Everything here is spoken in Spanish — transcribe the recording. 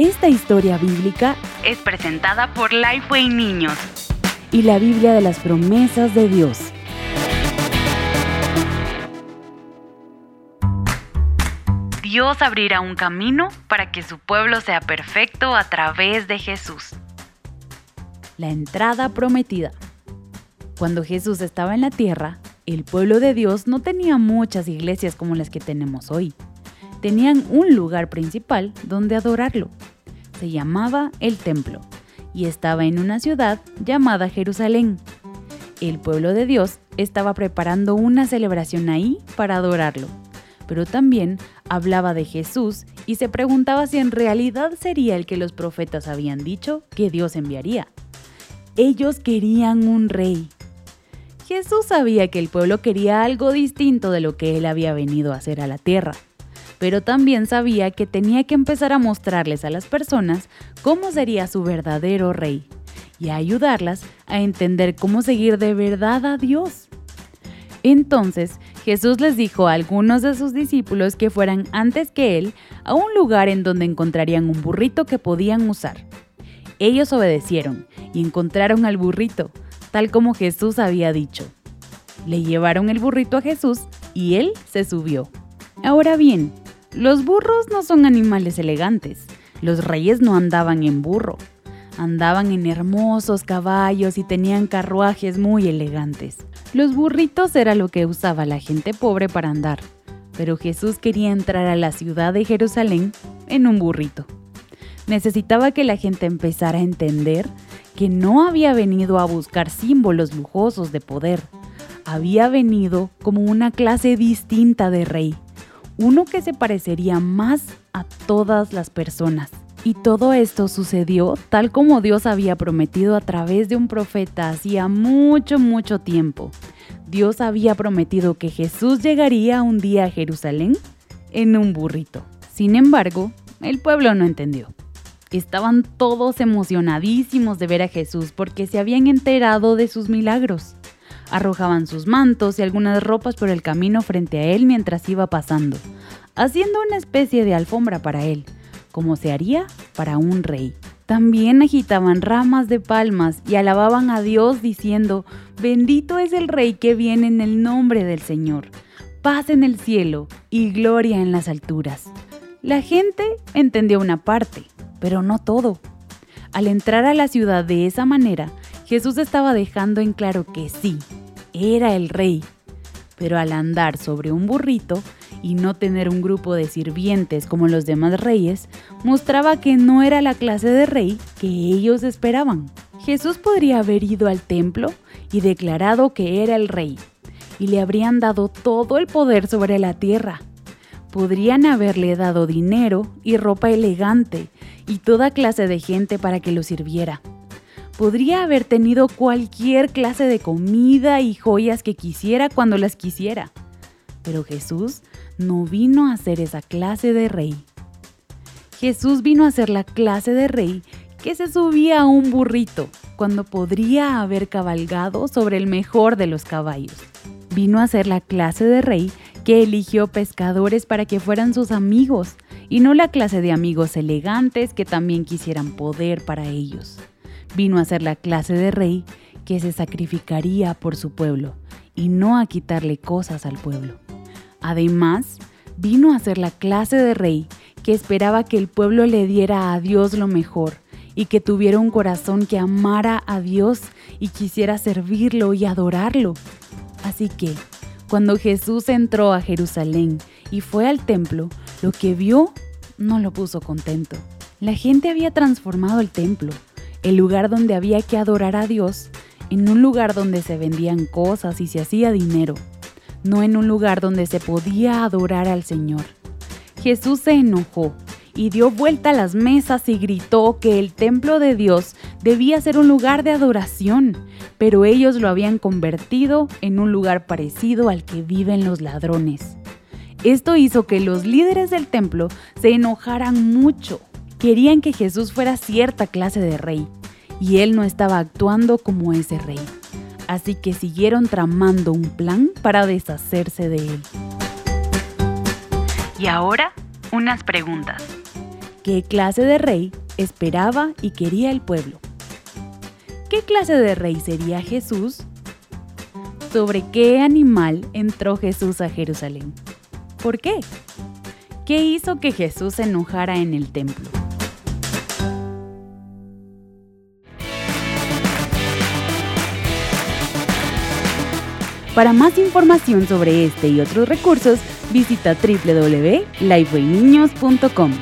Esta historia bíblica es presentada por Lifeway Niños y la Biblia de las promesas de Dios. Dios abrirá un camino para que su pueblo sea perfecto a través de Jesús. La entrada prometida. Cuando Jesús estaba en la tierra, el pueblo de Dios no tenía muchas iglesias como las que tenemos hoy. Tenían un lugar principal donde adorarlo. Se llamaba el templo y estaba en una ciudad llamada Jerusalén. El pueblo de Dios estaba preparando una celebración ahí para adorarlo, pero también hablaba de Jesús y se preguntaba si en realidad sería el que los profetas habían dicho que Dios enviaría. Ellos querían un rey. Jesús sabía que el pueblo quería algo distinto de lo que él había venido a hacer a la tierra, pero también sabía que tenía que empezar a mostrarles a las personas cómo sería su verdadero rey y a ayudarlas a entender cómo seguir de verdad a Dios. Entonces Jesús les dijo a algunos de sus discípulos que fueran antes que él a un lugar en donde encontrarían un burrito que podían usar. Ellos obedecieron y encontraron al burrito, tal como Jesús había dicho. Le llevaron el burrito a Jesús y él se subió. Ahora bien, los burros no son animales elegantes. Los reyes no andaban en burro. Andaban en hermosos caballos y tenían carruajes muy elegantes. Los burritos era lo que usaba la gente pobre para andar, pero Jesús quería entrar a la ciudad de Jerusalén en un burrito necesitaba que la gente empezara a entender que no había venido a buscar símbolos lujosos de poder, había venido como una clase distinta de rey, uno que se parecería más a todas las personas. Y todo esto sucedió tal como Dios había prometido a través de un profeta hacía mucho, mucho tiempo. Dios había prometido que Jesús llegaría un día a Jerusalén en un burrito. Sin embargo, el pueblo no entendió. Estaban todos emocionadísimos de ver a Jesús porque se habían enterado de sus milagros. Arrojaban sus mantos y algunas ropas por el camino frente a él mientras iba pasando, haciendo una especie de alfombra para él, como se haría para un rey. También agitaban ramas de palmas y alababan a Dios diciendo, bendito es el rey que viene en el nombre del Señor, paz en el cielo y gloria en las alturas. La gente entendió una parte, pero no todo. Al entrar a la ciudad de esa manera, Jesús estaba dejando en claro que sí, era el rey. Pero al andar sobre un burrito y no tener un grupo de sirvientes como los demás reyes, mostraba que no era la clase de rey que ellos esperaban. Jesús podría haber ido al templo y declarado que era el rey, y le habrían dado todo el poder sobre la tierra. Podrían haberle dado dinero y ropa elegante y toda clase de gente para que lo sirviera. Podría haber tenido cualquier clase de comida y joyas que quisiera cuando las quisiera. Pero Jesús no vino a ser esa clase de rey. Jesús vino a ser la clase de rey que se subía a un burrito cuando podría haber cabalgado sobre el mejor de los caballos. Vino a ser la clase de rey que eligió pescadores para que fueran sus amigos y no la clase de amigos elegantes que también quisieran poder para ellos. Vino a ser la clase de rey que se sacrificaría por su pueblo y no a quitarle cosas al pueblo. Además, vino a ser la clase de rey que esperaba que el pueblo le diera a Dios lo mejor y que tuviera un corazón que amara a Dios y quisiera servirlo y adorarlo. Así que, cuando Jesús entró a Jerusalén y fue al templo, lo que vio no lo puso contento. La gente había transformado el templo, el lugar donde había que adorar a Dios, en un lugar donde se vendían cosas y se hacía dinero, no en un lugar donde se podía adorar al Señor. Jesús se enojó y dio vuelta a las mesas y gritó que el templo de Dios debía ser un lugar de adoración, pero ellos lo habían convertido en un lugar parecido al que viven los ladrones. Esto hizo que los líderes del templo se enojaran mucho. Querían que Jesús fuera cierta clase de rey, y él no estaba actuando como ese rey. Así que siguieron tramando un plan para deshacerse de él. Y ahora, unas preguntas. ¿Qué clase de rey esperaba y quería el pueblo? ¿Qué clase de rey sería Jesús? ¿Sobre qué animal entró Jesús a Jerusalén? ¿Por qué? ¿Qué hizo que Jesús se enojara en el templo? Para más información sobre este y otros recursos, visita www.lifewayniños.com.